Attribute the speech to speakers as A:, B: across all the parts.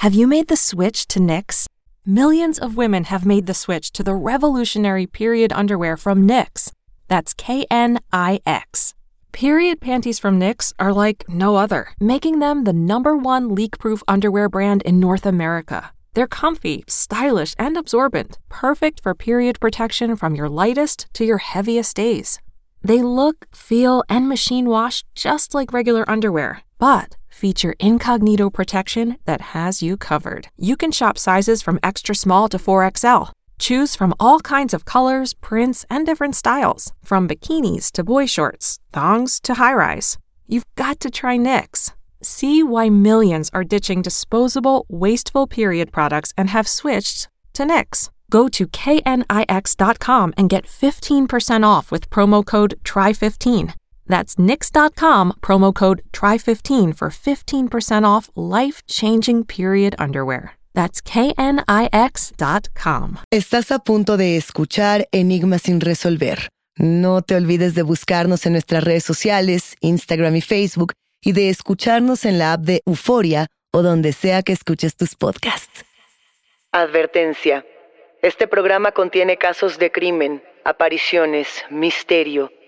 A: Have you made the switch to Knix? Millions of women have made the switch to the revolutionary period underwear from Knix. That's K N I X. Period panties from Knix are like no other, making them the number one leak proof underwear brand in North America. They're comfy, stylish, and absorbent, perfect for period protection from your lightest to your heaviest days. They look, feel, and machine wash just like regular underwear, but feature incognito protection that has you covered. You can shop sizes from extra small to 4XL. Choose from all kinds of colors, prints, and different styles, from bikinis to boy shorts, thongs to high rise. You've got to try Knix. See why millions are ditching disposable, wasteful period products and have switched to Knix. Go to knix.com and get 15% off with promo code TRY15. That's nix.com, promo code TRY15 for 15% off life changing period underwear. That's knix.com.
B: Estás a punto de escuchar Enigmas sin resolver. No te olvides de buscarnos en nuestras redes sociales, Instagram y Facebook, y de escucharnos en la app de Euforia o donde sea que escuches tus podcasts. Advertencia. Este programa contiene casos de crimen, apariciones, misterio,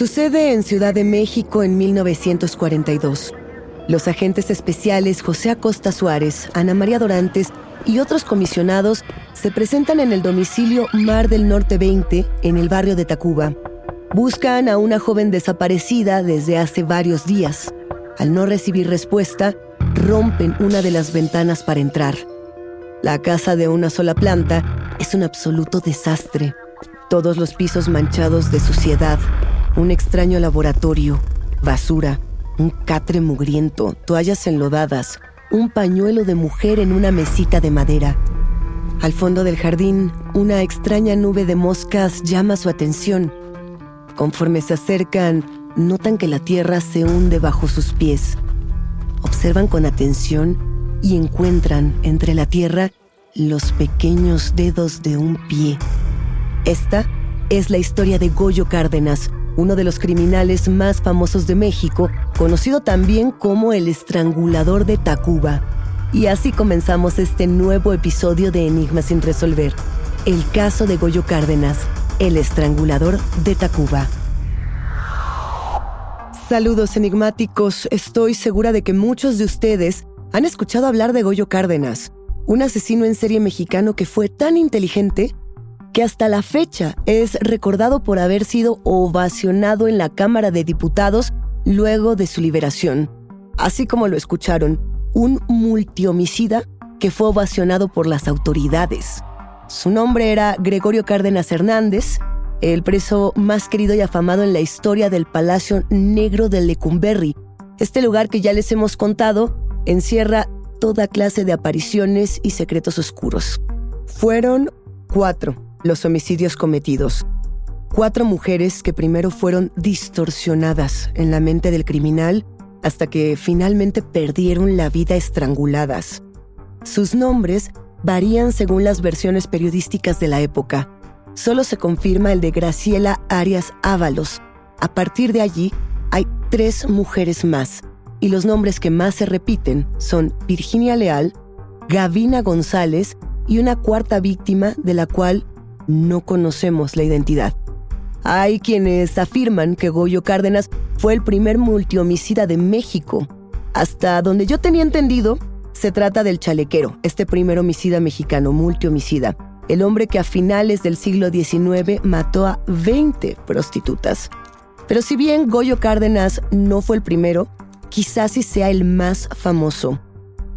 B: Sucede en Ciudad de México en 1942. Los agentes especiales José Acosta Suárez, Ana María Dorantes y otros comisionados se presentan en el domicilio Mar del Norte 20 en el barrio de Tacuba. Buscan a una joven desaparecida desde hace varios días. Al no recibir respuesta, rompen una de las ventanas para entrar. La casa de una sola planta es un absoluto desastre. Todos los pisos manchados de suciedad, un extraño laboratorio, basura, un catre mugriento, toallas enlodadas, un pañuelo de mujer en una mesita de madera. Al fondo del jardín, una extraña nube de moscas llama su atención. Conforme se acercan, notan que la tierra se hunde bajo sus pies. Observan con atención y encuentran entre la tierra los pequeños dedos de un pie. Esta es la historia de Goyo Cárdenas, uno de los criminales más famosos de México, conocido también como el estrangulador de Tacuba. Y así comenzamos este nuevo episodio de Enigmas sin resolver, el caso de Goyo Cárdenas, el estrangulador de Tacuba. Saludos enigmáticos, estoy segura de que muchos de ustedes han escuchado hablar de Goyo Cárdenas, un asesino en serie mexicano que fue tan inteligente que hasta la fecha es recordado por haber sido ovacionado en la Cámara de Diputados luego de su liberación. Así como lo escucharon, un multihomicida que fue ovacionado por las autoridades. Su nombre era Gregorio Cárdenas Hernández, el preso más querido y afamado en la historia del Palacio Negro de Lecumberri. Este lugar que ya les hemos contado encierra toda clase de apariciones y secretos oscuros. Fueron cuatro los homicidios cometidos. Cuatro mujeres que primero fueron distorsionadas en la mente del criminal hasta que finalmente perdieron la vida estranguladas. Sus nombres varían según las versiones periodísticas de la época. Solo se confirma el de Graciela Arias Ábalos. A partir de allí, hay tres mujeres más, y los nombres que más se repiten son Virginia Leal, Gavina González y una cuarta víctima de la cual no conocemos la identidad. Hay quienes afirman que Goyo Cárdenas fue el primer multihomicida de México. Hasta donde yo tenía entendido, se trata del chalequero, este primer homicida mexicano, multihomicida, el hombre que a finales del siglo XIX mató a 20 prostitutas. Pero si bien Goyo Cárdenas no fue el primero, quizás sí sea el más famoso.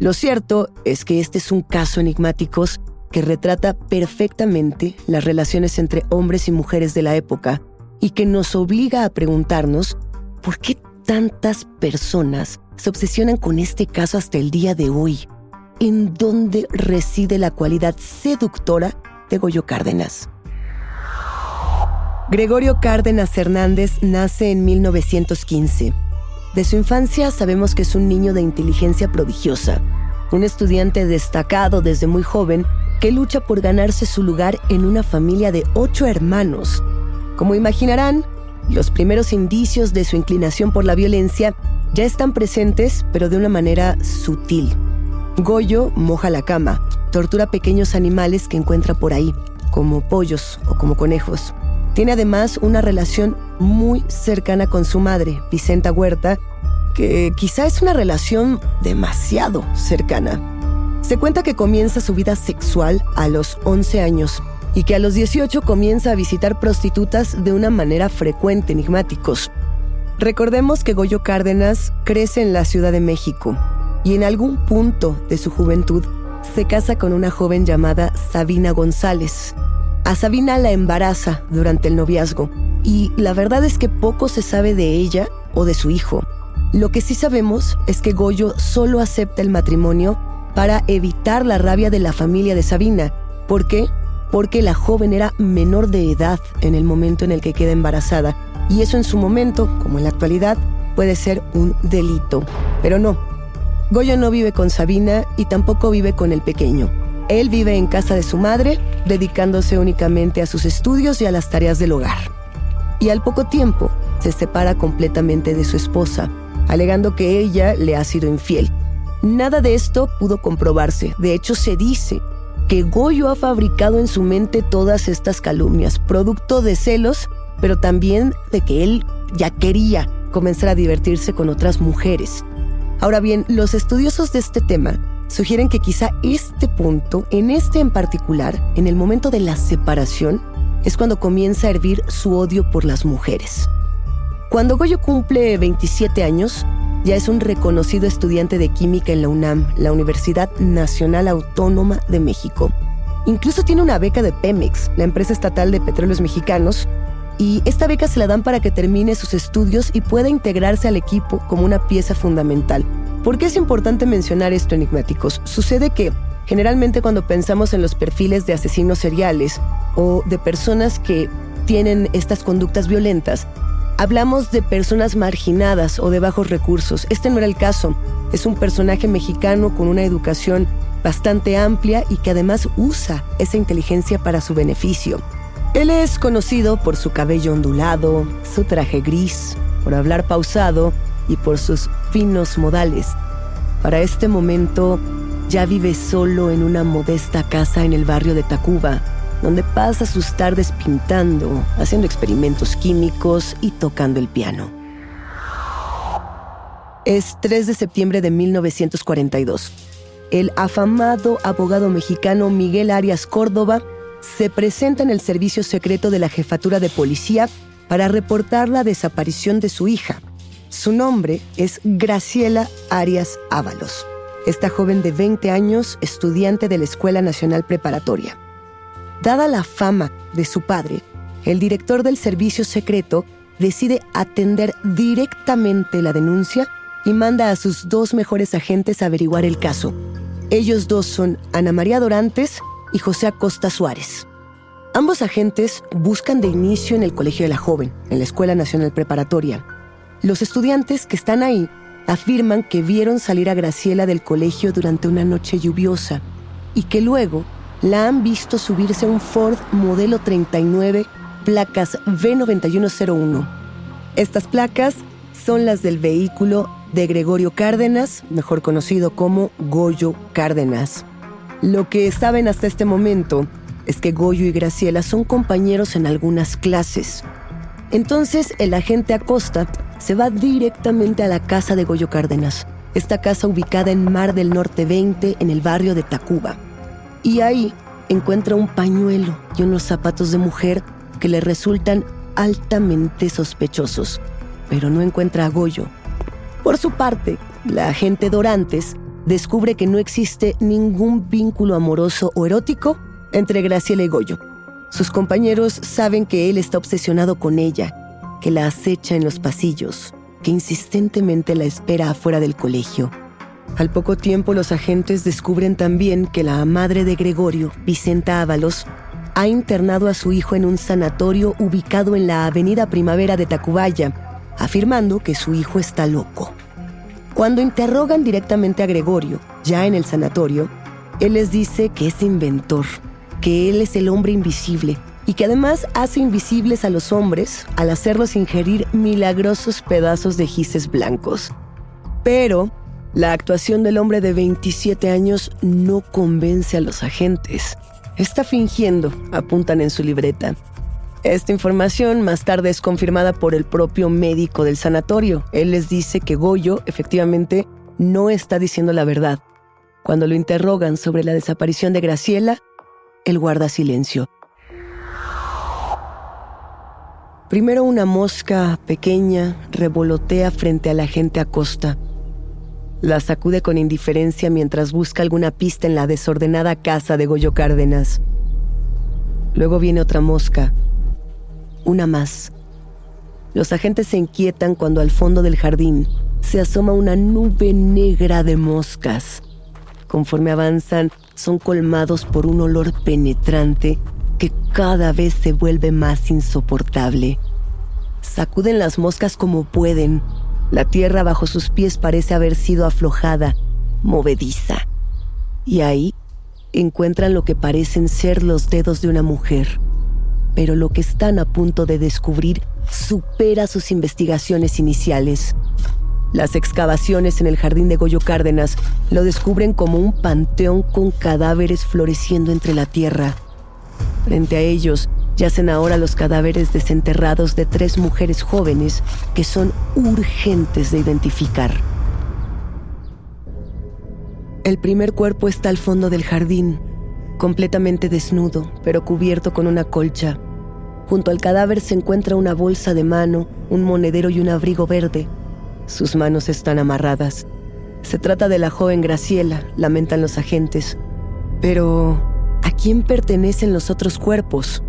B: Lo cierto es que este es un caso enigmático que retrata perfectamente las relaciones entre hombres y mujeres de la época y que nos obliga a preguntarnos por qué tantas personas se obsesionan con este caso hasta el día de hoy. ¿En dónde reside la cualidad seductora de Goyo Cárdenas? Gregorio Cárdenas Hernández nace en 1915. De su infancia sabemos que es un niño de inteligencia prodigiosa, un estudiante destacado desde muy joven que lucha por ganarse su lugar en una familia de ocho hermanos. Como imaginarán, los primeros indicios de su inclinación por la violencia ya están presentes, pero de una manera sutil. Goyo moja la cama, tortura pequeños animales que encuentra por ahí, como pollos o como conejos. Tiene además una relación muy cercana con su madre, Vicenta Huerta, que quizá es una relación demasiado cercana. Se cuenta que comienza su vida sexual a los 11 años y que a los 18 comienza a visitar prostitutas de una manera frecuente, enigmáticos. Recordemos que Goyo Cárdenas crece en la Ciudad de México y en algún punto de su juventud se casa con una joven llamada Sabina González. A Sabina la embaraza durante el noviazgo y la verdad es que poco se sabe de ella o de su hijo. Lo que sí sabemos es que Goyo solo acepta el matrimonio para evitar la rabia de la familia de Sabina. ¿Por qué? Porque la joven era menor de edad en el momento en el que queda embarazada. Y eso en su momento, como en la actualidad, puede ser un delito. Pero no. Goyo no vive con Sabina y tampoco vive con el pequeño. Él vive en casa de su madre, dedicándose únicamente a sus estudios y a las tareas del hogar. Y al poco tiempo se separa completamente de su esposa, alegando que ella le ha sido infiel. Nada de esto pudo comprobarse. De hecho, se dice que Goyo ha fabricado en su mente todas estas calumnias, producto de celos, pero también de que él ya quería comenzar a divertirse con otras mujeres. Ahora bien, los estudiosos de este tema sugieren que quizá este punto, en este en particular, en el momento de la separación, es cuando comienza a hervir su odio por las mujeres. Cuando Goyo cumple 27 años, ya es un reconocido estudiante de química en la UNAM, la Universidad Nacional Autónoma de México. Incluso tiene una beca de Pemex, la empresa estatal de petróleos mexicanos, y esta beca se la dan para que termine sus estudios y pueda integrarse al equipo como una pieza fundamental. ¿Por qué es importante mencionar esto, enigmáticos? Sucede que generalmente cuando pensamos en los perfiles de asesinos seriales o de personas que tienen estas conductas violentas, Hablamos de personas marginadas o de bajos recursos. Este no era el caso. Es un personaje mexicano con una educación bastante amplia y que además usa esa inteligencia para su beneficio. Él es conocido por su cabello ondulado, su traje gris, por hablar pausado y por sus finos modales. Para este momento ya vive solo en una modesta casa en el barrio de Tacuba, donde pasa sus tardes pintando, haciendo experimentos químicos y tocando el piano. Es 3 de septiembre de 1942. El afamado abogado mexicano Miguel Arias Córdoba se presenta en el servicio secreto de la jefatura de policía para reportar la desaparición de su hija. Su nombre es Graciela Arias Ábalos. esta joven de 20 años, estudiante de la Escuela Nacional Preparatoria. Dada la fama de su padre, el director del servicio secreto decide atender directamente la denuncia y manda a sus dos mejores agentes a averiguar el caso. Ellos dos son Ana María Dorantes y José Acosta Suárez. Ambos agentes buscan de inicio en el Colegio de la Joven, en la Escuela Nacional Preparatoria. Los estudiantes que están ahí afirman que vieron salir a Graciela del colegio durante una noche lluviosa y que luego la han visto subirse a un Ford modelo 39, placas V9101. Estas placas son las del vehículo de Gregorio Cárdenas, mejor conocido como Goyo Cárdenas. Lo que saben hasta este momento es que Goyo y Graciela son compañeros en algunas clases. Entonces el agente Acosta se va directamente a la casa de Goyo Cárdenas, esta casa ubicada en Mar del Norte 20 en el barrio de Tacuba. Y ahí encuentra un pañuelo y unos zapatos de mujer que le resultan altamente sospechosos, pero no encuentra a Goyo. Por su parte, la agente Dorantes descubre que no existe ningún vínculo amoroso o erótico entre Graciela y Goyo. Sus compañeros saben que él está obsesionado con ella, que la acecha en los pasillos, que insistentemente la espera afuera del colegio. Al poco tiempo los agentes descubren también que la madre de Gregorio, Vicenta Ábalos, ha internado a su hijo en un sanatorio ubicado en la Avenida Primavera de Tacubaya, afirmando que su hijo está loco. Cuando interrogan directamente a Gregorio, ya en el sanatorio, él les dice que es inventor, que él es el hombre invisible y que además hace invisibles a los hombres al hacerlos ingerir milagrosos pedazos de gises blancos. Pero la actuación del hombre de 27 años no convence a los agentes. Está fingiendo, apuntan en su libreta. Esta información más tarde es confirmada por el propio médico del sanatorio. Él les dice que Goyo efectivamente no está diciendo la verdad. Cuando lo interrogan sobre la desaparición de Graciela, él guarda silencio. Primero una mosca pequeña revolotea frente a la gente Acosta. La sacude con indiferencia mientras busca alguna pista en la desordenada casa de Goyo Cárdenas. Luego viene otra mosca una más. Los agentes se inquietan cuando al fondo del jardín se asoma una nube negra de moscas. Conforme avanzan, son colmados por un olor penetrante que cada vez se vuelve más insoportable. Sacuden las moscas como pueden. La tierra bajo sus pies parece haber sido aflojada, movediza. Y ahí encuentran lo que parecen ser los dedos de una mujer pero lo que están a punto de descubrir supera sus investigaciones iniciales. Las excavaciones en el jardín de Goyo Cárdenas lo descubren como un panteón con cadáveres floreciendo entre la tierra. Frente a ellos yacen ahora los cadáveres desenterrados de tres mujeres jóvenes que son urgentes de identificar. El primer cuerpo está al fondo del jardín, completamente desnudo, pero cubierto con una colcha. Junto al cadáver se encuentra una bolsa de mano, un monedero y un abrigo verde. Sus manos están amarradas. Se trata de la joven Graciela, lamentan los agentes. Pero, ¿a quién pertenecen los otros cuerpos?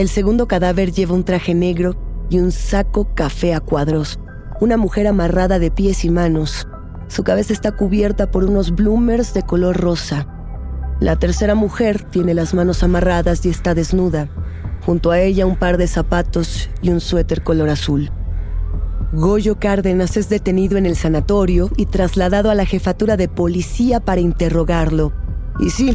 B: El segundo cadáver lleva un traje negro y un saco café a cuadros. Una mujer amarrada de pies y manos. Su cabeza está cubierta por unos bloomers de color rosa. La tercera mujer tiene las manos amarradas y está desnuda. Junto a ella un par de zapatos y un suéter color azul. Goyo Cárdenas es detenido en el sanatorio y trasladado a la jefatura de policía para interrogarlo. Y sí,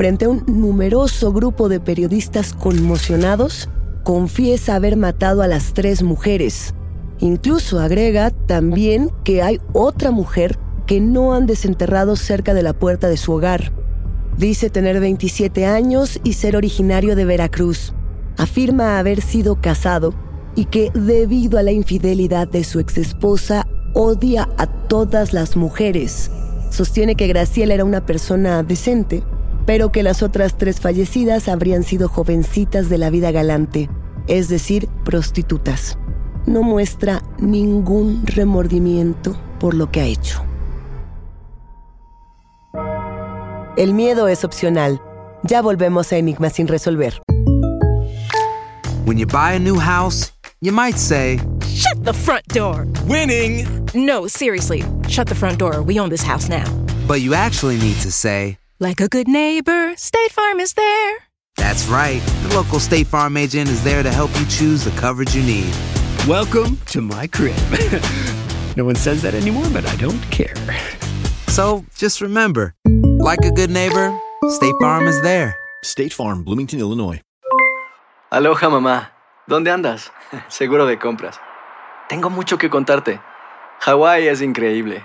B: frente a un numeroso grupo de periodistas conmocionados, confiesa haber matado a las tres mujeres. Incluso agrega también que hay otra mujer que no han desenterrado cerca de la puerta de su hogar. Dice tener 27 años y ser originario de Veracruz. Afirma haber sido casado y que debido a la infidelidad de su exesposa odia a todas las mujeres. Sostiene que Graciela era una persona decente, pero que las otras tres fallecidas habrían sido jovencitas de la vida galante, es decir, prostitutas. No muestra ningún remordimiento por lo que ha hecho. El miedo es opcional. Ya volvemos a Enigma sin resolver.
C: When you buy a new house, you might say,
D: Shut the front door!
E: Winning!
D: No, seriously. Shut the front door. We own this house now.
C: but you actually need to say,
D: Like a good neighbor, State Farm is there.
C: That's right. The local State Farm agent is there to help you choose the coverage you need.
F: Welcome to my crib. no one says that anymore, but I don't care.
C: So just remember, like a good neighbor, State Farm is there.
G: State Farm, Bloomington, Illinois.
H: Aloha mamá, ¿dónde andas? Seguro de compras. Tengo mucho que contarte. Hawái es increíble.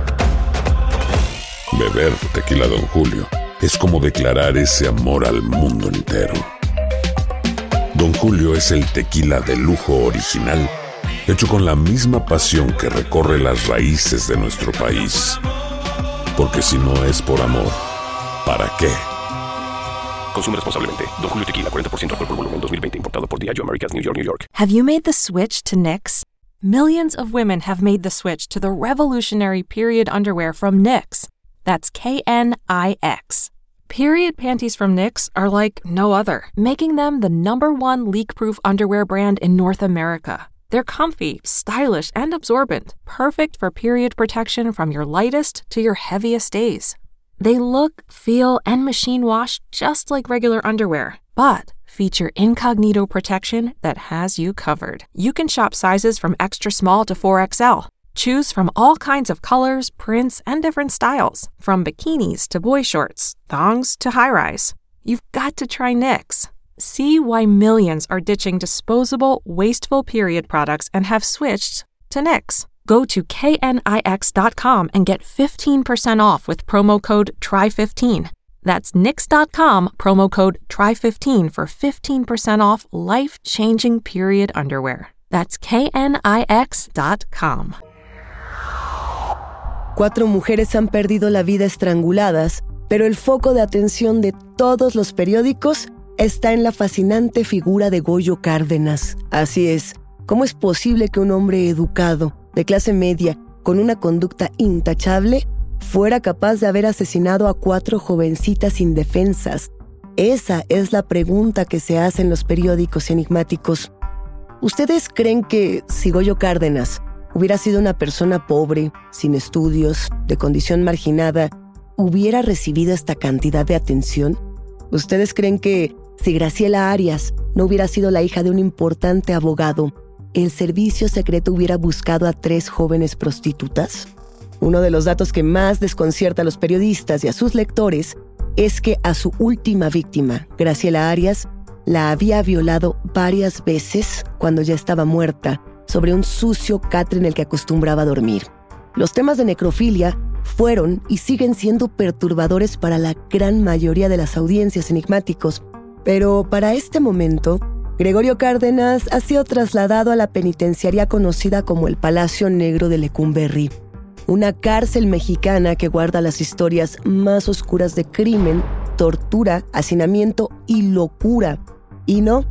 I: Beber tequila, Don Julio, es como declarar ese amor al mundo entero. Don Julio es el tequila de lujo original, hecho con la misma pasión que recorre las raíces de nuestro país. Porque si no es por amor, ¿para qué?
J: Consume responsablemente. Don Julio Tequila, 40% alcohol por volumen, 2020. Importado por Diageo Americas, New York, New York.
A: Have you made the switch to Knix? Millions of women have made the switch to the revolutionary period underwear from Knix. That's K N I X. Period panties from Knix are like no other, making them the number one leak proof underwear brand in North America. They're comfy, stylish, and absorbent, perfect for period protection from your lightest to your heaviest days. They look, feel, and machine wash just like regular underwear, but feature incognito protection that has you covered. You can shop sizes from extra small to 4XL. Choose from all kinds of colors, prints, and different styles, from bikinis to boy shorts, thongs to high rise. You've got to try Knix. See why millions are ditching disposable, wasteful period products and have switched to Knix. Go to knix.com and get 15% off with promo code TRY15. That's nix.com, promo code TRY15 for 15% off life changing period underwear. That's knix.com.
B: Cuatro mujeres han perdido la vida estranguladas, pero el foco de atención de todos los periódicos está en la fascinante figura de Goyo Cárdenas. Así es, ¿cómo es posible que un hombre educado, de clase media, con una conducta intachable, fuera capaz de haber asesinado a cuatro jovencitas indefensas? Esa es la pregunta que se hace en los periódicos enigmáticos. ¿Ustedes creen que si Goyo Cárdenas hubiera sido una persona pobre, sin estudios, de condición marginada, hubiera recibido esta cantidad de atención? ¿Ustedes creen que si Graciela Arias no hubiera sido la hija de un importante abogado, el servicio secreto hubiera buscado a tres jóvenes prostitutas? Uno de los datos que más desconcierta a los periodistas y a sus lectores es que a su última víctima, Graciela Arias, la había violado varias veces cuando ya estaba muerta sobre un sucio catre en el que acostumbraba dormir. Los temas de necrofilia fueron y siguen siendo perturbadores para la gran mayoría de las audiencias enigmáticos, pero para este momento, Gregorio Cárdenas ha sido trasladado a la penitenciaría conocida como el Palacio Negro de Lecumberri, una cárcel mexicana que guarda las historias más oscuras de crimen, tortura, hacinamiento y locura. Y no,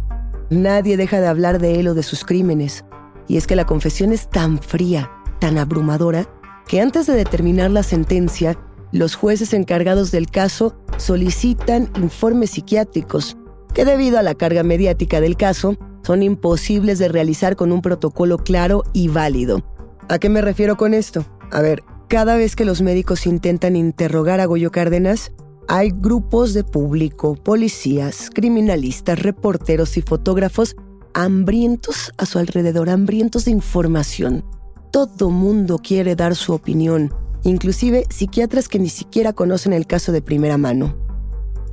B: nadie deja de hablar de él o de sus crímenes. Y es que la confesión es tan fría, tan abrumadora, que antes de determinar la sentencia, los jueces encargados del caso solicitan informes psiquiátricos, que debido a la carga mediática del caso, son imposibles de realizar con un protocolo claro y válido. ¿A qué me refiero con esto? A ver, cada vez que los médicos intentan interrogar a Goyo Cárdenas, hay grupos de público, policías, criminalistas, reporteros y fotógrafos hambrientos a su alrededor, hambrientos de información. Todo mundo quiere dar su opinión, inclusive psiquiatras que ni siquiera conocen el caso de primera mano.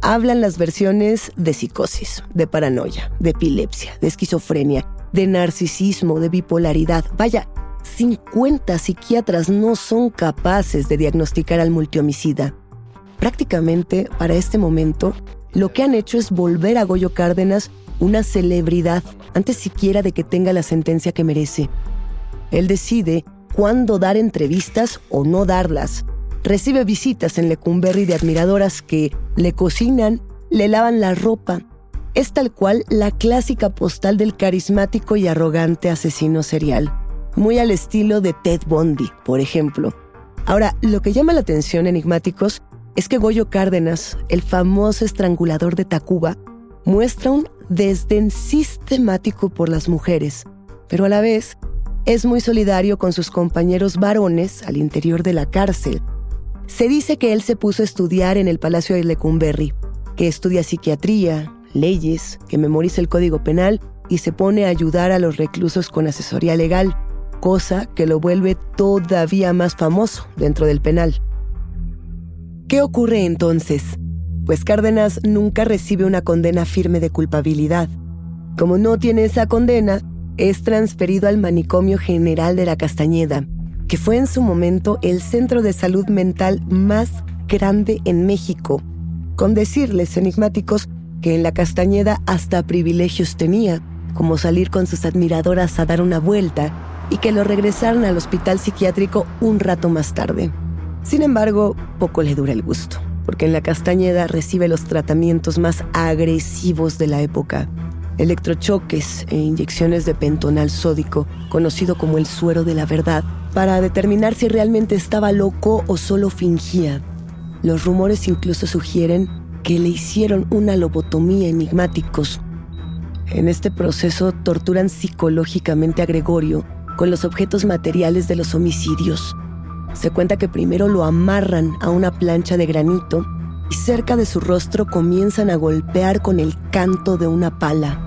B: Hablan las versiones de psicosis, de paranoia, de epilepsia, de esquizofrenia, de narcisismo, de bipolaridad. Vaya, 50 psiquiatras no son capaces de diagnosticar al multihomicida. Prácticamente, para este momento, lo que han hecho es volver a Goyo Cárdenas una celebridad antes siquiera de que tenga la sentencia que merece. Él decide cuándo dar entrevistas o no darlas. Recibe visitas en Lecumberri de admiradoras que le cocinan, le lavan la ropa. Es tal cual la clásica postal del carismático y arrogante asesino serial, muy al estilo de Ted Bundy, por ejemplo. Ahora, lo que llama la atención, enigmáticos, es que Goyo Cárdenas, el famoso estrangulador de Tacuba, muestra un desdén sistemático por las mujeres, pero a la vez es muy solidario con sus compañeros varones al interior de la cárcel. Se dice que él se puso a estudiar en el Palacio de Lecumberri, que estudia psiquiatría, leyes, que memoriza el Código Penal y se pone a ayudar a los reclusos con asesoría legal, cosa que lo vuelve todavía más famoso dentro del penal. ¿Qué ocurre entonces? Pues Cárdenas nunca recibe una condena firme de culpabilidad. Como no tiene esa condena, es transferido al manicomio general de la Castañeda, que fue en su momento el centro de salud mental más grande en México, con decirles enigmáticos que en la Castañeda hasta privilegios tenía, como salir con sus admiradoras a dar una vuelta y que lo regresaron al hospital psiquiátrico un rato más tarde. Sin embargo, poco le dura el gusto, porque en la Castañeda recibe los tratamientos más agresivos de la época electrochoques e inyecciones de pentonal sódico, conocido como el suero de la verdad, para determinar si realmente estaba loco o solo fingía. Los rumores incluso sugieren que le hicieron una lobotomía enigmáticos. En este proceso torturan psicológicamente a Gregorio con los objetos materiales de los homicidios. Se cuenta que primero lo amarran a una plancha de granito y cerca de su rostro comienzan a golpear con el canto de una pala.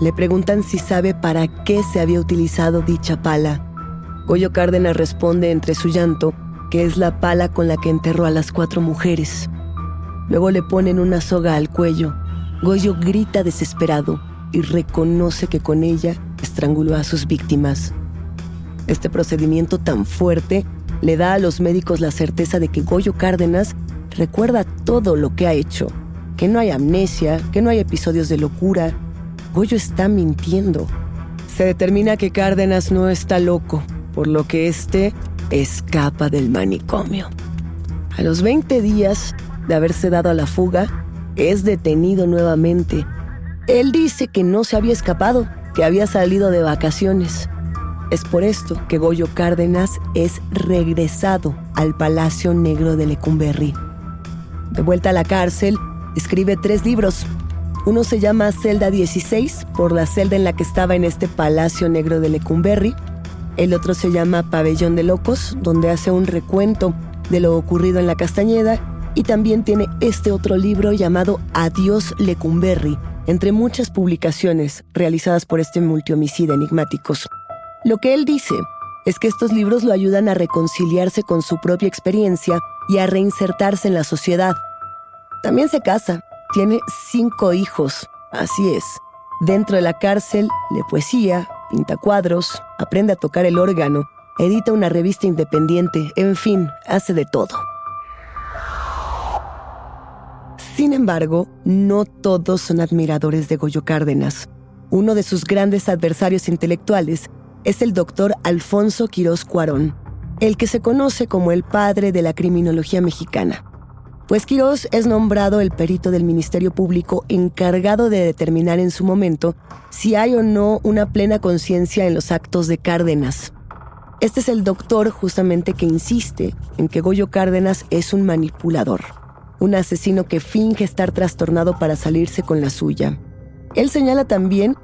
B: Le preguntan si sabe para qué se había utilizado dicha pala. Goyo Cárdenas responde entre su llanto que es la pala con la que enterró a las cuatro mujeres. Luego le ponen una soga al cuello. Goyo grita desesperado y reconoce que con ella estranguló a sus víctimas. Este procedimiento tan fuerte le da a los médicos la certeza de que Goyo Cárdenas recuerda todo lo que ha hecho, que no hay amnesia, que no hay episodios de locura, Goyo está mintiendo. Se determina que Cárdenas no está loco, por lo que éste escapa del manicomio. A los 20 días de haberse dado a la fuga, es detenido nuevamente. Él dice que no se había escapado, que había salido de vacaciones. Es por esto que Goyo Cárdenas es regresado al Palacio Negro de Lecumberri. De vuelta a la cárcel, escribe tres libros uno se llama Celda 16 por la celda en la que estaba en este Palacio Negro de Lecumberri. El otro se llama Pabellón de Locos, donde hace un recuento de lo ocurrido en la Castañeda. Y también tiene este otro libro llamado Adiós Lecumberri, entre muchas publicaciones realizadas por este multihomicida enigmáticos. Lo que él dice es que estos libros lo ayudan a reconciliarse con su propia experiencia y a reinsertarse en la sociedad. También se casa tiene cinco hijos, así es. Dentro de la cárcel, lee poesía, pinta cuadros, aprende a tocar el órgano, edita una revista independiente, en fin, hace de todo. Sin embargo, no todos son admiradores de Goyo Cárdenas. Uno de sus grandes adversarios intelectuales es el doctor Alfonso Quirós Cuarón, el que se conoce como el padre de la criminología mexicana pues Quirós es nombrado el perito del Ministerio Público encargado de determinar en su momento si hay o no una plena conciencia en los actos de Cárdenas. Este es el doctor justamente que insiste en que Goyo Cárdenas es un manipulador, un asesino que finge estar trastornado para salirse con la suya. Él señala también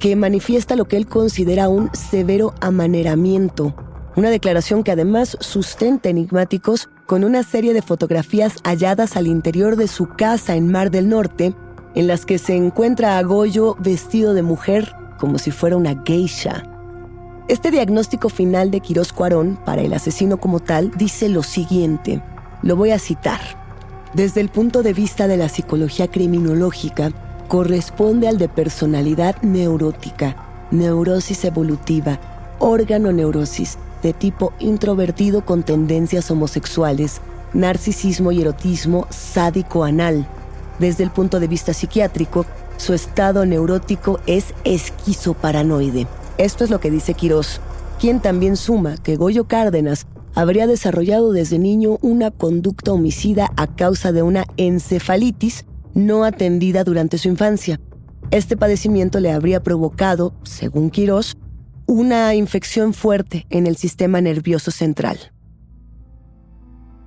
B: que manifiesta lo que él considera un severo amaneramiento, una declaración que además sustenta enigmáticos con una serie de fotografías halladas al interior de su casa en Mar del Norte, en las que se encuentra a Goyo vestido de mujer como si fuera una geisha. Este diagnóstico final de Quirós Cuarón para el asesino como tal dice lo siguiente, lo voy a citar. Desde el punto de vista de la psicología criminológica, corresponde al de personalidad neurótica, neurosis evolutiva, órgano neurosis, de tipo introvertido con tendencias homosexuales, narcisismo y erotismo sádico anal. Desde el punto de vista psiquiátrico, su estado neurótico es esquizoparanoide. Esto es lo que dice Quirós, quien también suma que Goyo Cárdenas habría desarrollado desde niño una conducta homicida a causa de una encefalitis no atendida durante su infancia. Este padecimiento le habría provocado, según Quirós, una infección fuerte en el sistema nervioso central.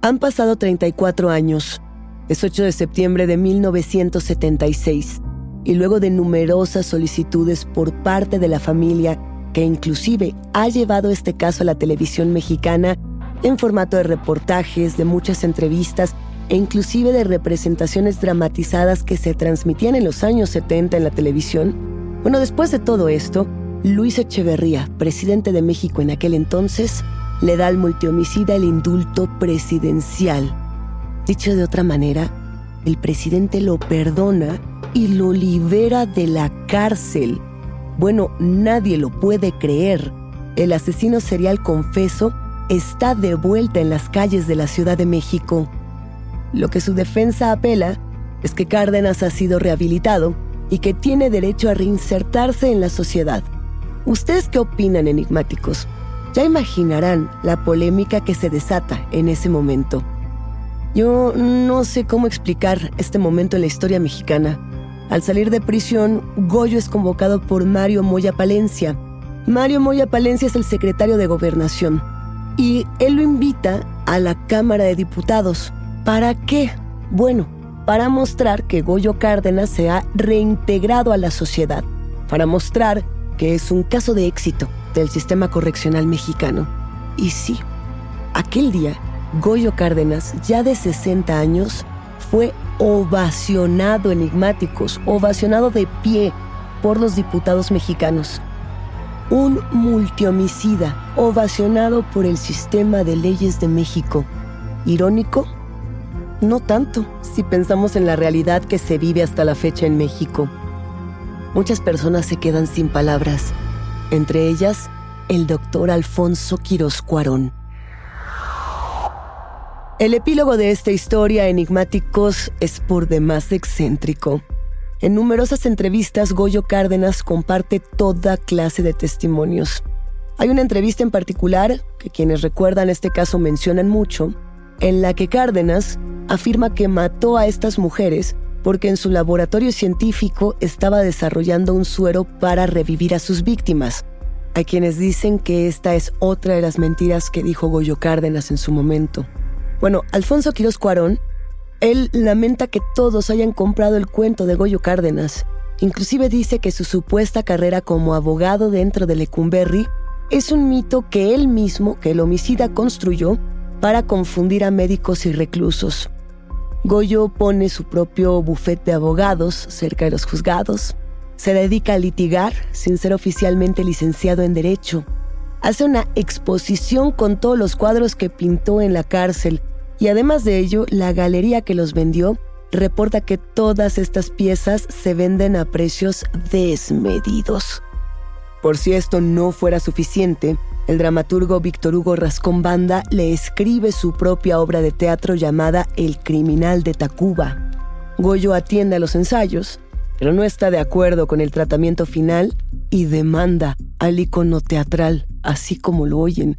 B: Han pasado 34 años. Es 8 de septiembre de 1976 y luego de numerosas solicitudes por parte de la familia que inclusive ha llevado este caso a la televisión mexicana en formato de reportajes, de muchas entrevistas e inclusive de representaciones dramatizadas que se transmitían en los años 70 en la televisión. Bueno, después de todo esto, Luis Echeverría, presidente de México en aquel entonces, le da al multihomicida el indulto presidencial. Dicho de otra manera, el presidente lo perdona y lo libera de la cárcel. Bueno, nadie lo puede creer. El asesino serial confeso está de vuelta en las calles de la Ciudad de México. Lo que su defensa apela es que Cárdenas ha sido rehabilitado y que tiene derecho a reinsertarse en la sociedad. ¿Ustedes qué opinan, enigmáticos? Ya imaginarán la polémica que se desata en ese momento. Yo no sé cómo explicar este momento en la historia mexicana. Al salir de prisión, Goyo es convocado por Mario Moya Palencia. Mario Moya Palencia es el secretario de Gobernación y él lo invita a la Cámara de Diputados. ¿Para qué? Bueno, para mostrar que Goyo Cárdenas se ha reintegrado a la sociedad, para mostrar que es un caso de éxito del sistema correccional mexicano. Y sí, aquel día, Goyo Cárdenas, ya de 60 años, fue ovacionado enigmáticos, ovacionado de pie por los diputados mexicanos. Un multihomicida ovacionado por el sistema de leyes de México. ¿Irónico? No tanto, si pensamos en la realidad que se vive hasta la fecha en México. Muchas personas se quedan sin palabras, entre ellas el doctor Alfonso Quiroz Cuarón. El epílogo de esta historia, Enigmáticos, es por demás excéntrico. En numerosas entrevistas, Goyo Cárdenas comparte toda clase de testimonios. Hay una entrevista en particular, que quienes recuerdan este caso mencionan mucho, en la que Cárdenas afirma que mató a estas mujeres porque en su laboratorio científico estaba desarrollando un suero para revivir a sus víctimas. Hay quienes dicen que esta es otra de las mentiras que dijo Goyo Cárdenas en su momento. Bueno, Alfonso Quiroz Cuarón, él lamenta que todos hayan comprado el cuento de Goyo Cárdenas. Inclusive dice que su supuesta carrera como abogado dentro de Lecumberri es un mito que él mismo, que el homicida construyó para confundir a médicos y reclusos. Goyo pone su propio bufete de abogados cerca de los juzgados. Se dedica a litigar sin ser oficialmente licenciado en Derecho. Hace una exposición con todos los cuadros que pintó en la cárcel y además de ello, la galería que los vendió reporta que todas estas piezas se venden a precios desmedidos. Por si esto no fuera suficiente, el dramaturgo Víctor Hugo Rascón Banda le escribe su propia obra de teatro llamada El criminal de Tacuba. Goyo atiende a los ensayos, pero no está de acuerdo con el tratamiento final y demanda al icono teatral, así como lo oyen,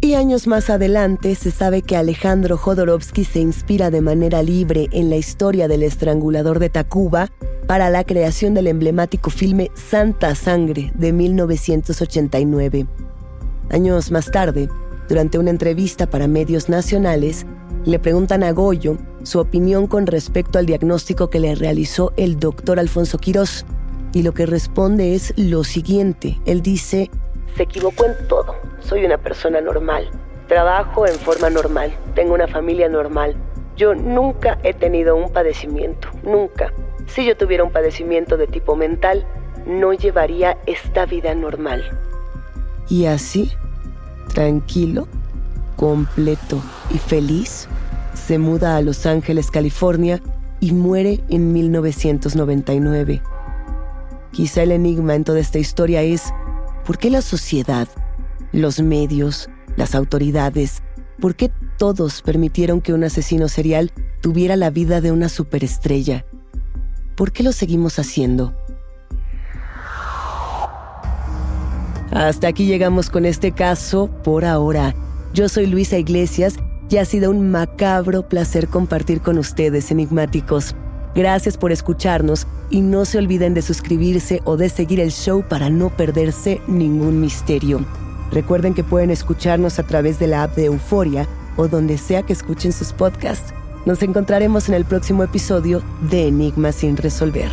B: y años más adelante se sabe que Alejandro Jodorowsky se inspira de manera libre en la historia del estrangulador de Tacuba para la creación del emblemático filme Santa Sangre de 1989. Años más tarde, durante una entrevista para medios nacionales, le preguntan a Goyo su opinión con respecto al diagnóstico que le realizó el doctor Alfonso Quirós. Y lo que responde es lo siguiente. Él dice, se equivocó en todo. Soy una persona normal. Trabajo en forma normal. Tengo una familia normal. Yo nunca he tenido un padecimiento. Nunca. Si yo tuviera un padecimiento de tipo mental, no llevaría esta vida normal. Y así, tranquilo, completo y feliz, se muda a Los Ángeles, California, y muere en 1999. Quizá el enigma en toda esta historia es ¿Por qué la sociedad, los medios, las autoridades, por qué todos permitieron que un asesino serial tuviera la vida de una superestrella? ¿Por qué lo seguimos haciendo? Hasta aquí llegamos con este caso por ahora. Yo soy Luisa Iglesias y ha sido un macabro placer compartir con ustedes, enigmáticos. Gracias por escucharnos y no se olviden de suscribirse o de seguir el show para no perderse ningún misterio. Recuerden que pueden escucharnos a través de la app de Euforia o donde sea que escuchen sus podcasts. Nos encontraremos en el próximo episodio de Enigmas sin resolver.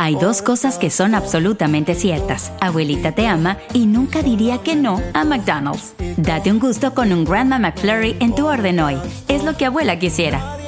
K: Hay dos cosas que son absolutamente ciertas. Abuelita te ama y nunca diría que no a McDonald's. Date un gusto con un Grandma McFlurry en tu orden hoy. Es lo que abuela quisiera.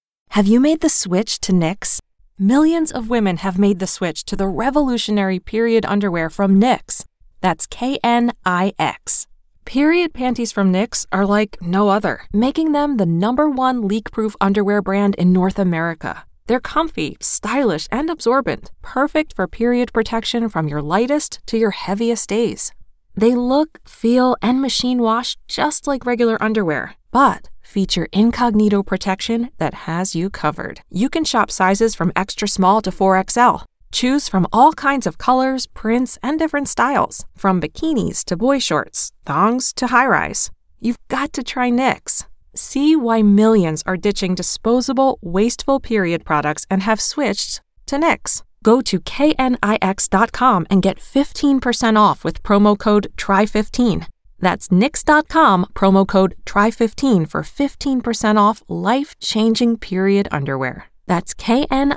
A: Have you made the switch to Knix? Millions of women have made the switch to the revolutionary period underwear from Knix. That's K N I X. Period panties from Knix are like no other, making them the number one leak proof underwear brand in North America. They're comfy, stylish, and absorbent, perfect for period protection from your lightest to your heaviest days. They look, feel, and machine wash just like regular underwear, but feature incognito protection that has you covered. You can shop sizes from extra small to 4XL. Choose from all kinds of colors, prints, and different styles, from bikinis to boy shorts, thongs to high rise. You've got to try Knix. See why millions are ditching disposable, wasteful period products and have switched to Knix. Go to knix.com and get 15% off with promo code TRY15. That's Nix.com, promo code TRY15 for 15% off life changing period underwear. That's KNIX.com.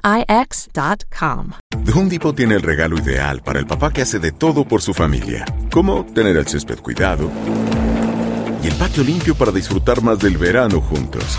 I: The Home tiene el regalo ideal para el papá que hace de todo por su familia, como tener el césped cuidado y el patio limpio para disfrutar más del verano juntos.